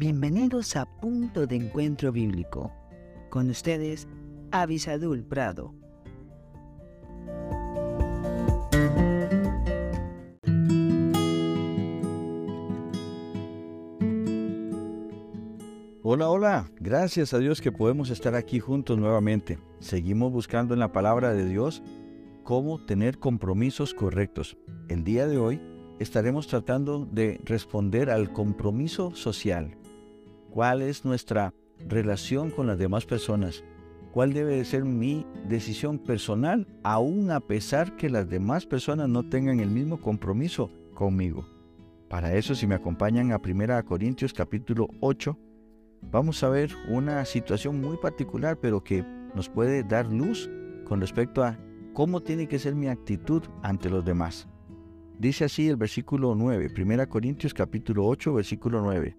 Bienvenidos a Punto de Encuentro Bíblico. Con ustedes, Avisadul Prado. Hola, hola. Gracias a Dios que podemos estar aquí juntos nuevamente. Seguimos buscando en la palabra de Dios cómo tener compromisos correctos. El día de hoy estaremos tratando de responder al compromiso social. ¿Cuál es nuestra relación con las demás personas? ¿Cuál debe de ser mi decisión personal, aun a pesar que las demás personas no tengan el mismo compromiso conmigo? Para eso, si me acompañan a 1 Corintios capítulo 8, vamos a ver una situación muy particular, pero que nos puede dar luz con respecto a cómo tiene que ser mi actitud ante los demás. Dice así el versículo 9, 1 Corintios capítulo 8, versículo 9.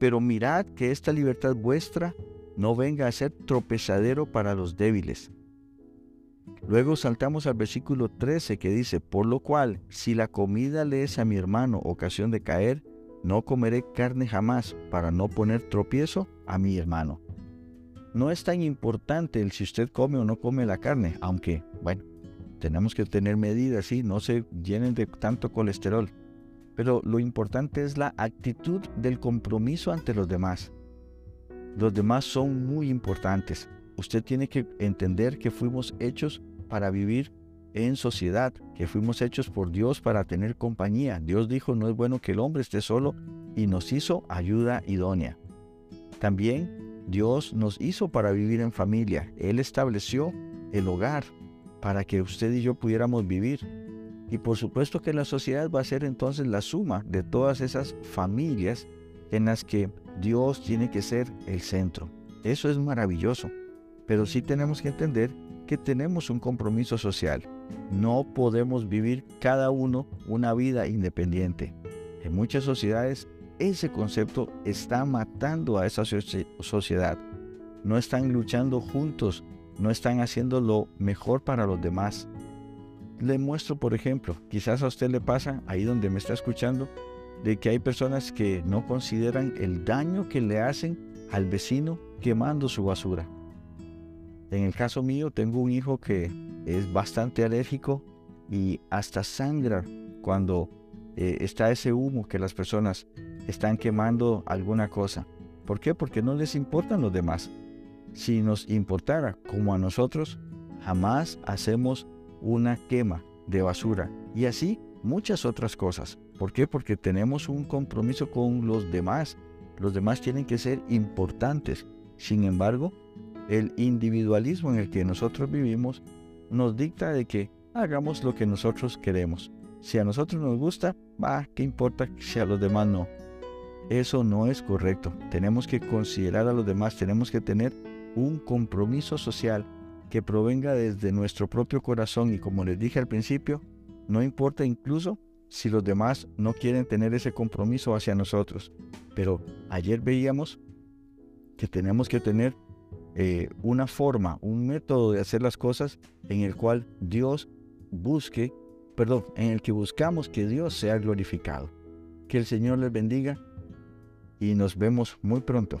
Pero mirad que esta libertad vuestra no venga a ser tropezadero para los débiles. Luego saltamos al versículo 13 que dice, por lo cual, si la comida le es a mi hermano ocasión de caer, no comeré carne jamás para no poner tropiezo a mi hermano. No es tan importante el si usted come o no come la carne, aunque, bueno, tenemos que tener medidas, sí, no se llenen de tanto colesterol. Pero lo importante es la actitud del compromiso ante los demás. Los demás son muy importantes. Usted tiene que entender que fuimos hechos para vivir en sociedad, que fuimos hechos por Dios para tener compañía. Dios dijo, no es bueno que el hombre esté solo y nos hizo ayuda idónea. También Dios nos hizo para vivir en familia. Él estableció el hogar para que usted y yo pudiéramos vivir. Y por supuesto que la sociedad va a ser entonces la suma de todas esas familias en las que Dios tiene que ser el centro. Eso es maravilloso. Pero sí tenemos que entender que tenemos un compromiso social. No podemos vivir cada uno una vida independiente. En muchas sociedades ese concepto está matando a esa sociedad. No están luchando juntos, no están haciendo lo mejor para los demás. Le muestro, por ejemplo, quizás a usted le pasa, ahí donde me está escuchando, de que hay personas que no consideran el daño que le hacen al vecino quemando su basura. En el caso mío, tengo un hijo que es bastante alérgico y hasta sangra cuando eh, está ese humo que las personas están quemando alguna cosa. ¿Por qué? Porque no les importan los demás. Si nos importara como a nosotros, jamás hacemos una quema de basura. Y así muchas otras cosas. ¿Por qué? Porque tenemos un compromiso con los demás. Los demás tienen que ser importantes. Sin embargo, el individualismo en el que nosotros vivimos nos dicta de que hagamos lo que nosotros queremos. Si a nosotros nos gusta, va, ¿qué importa si a los demás no? Eso no es correcto. Tenemos que considerar a los demás, tenemos que tener un compromiso social que provenga desde nuestro propio corazón y como les dije al principio, no importa incluso si los demás no quieren tener ese compromiso hacia nosotros. Pero ayer veíamos que tenemos que tener eh, una forma, un método de hacer las cosas en el cual Dios busque, perdón, en el que buscamos que Dios sea glorificado. Que el Señor les bendiga y nos vemos muy pronto.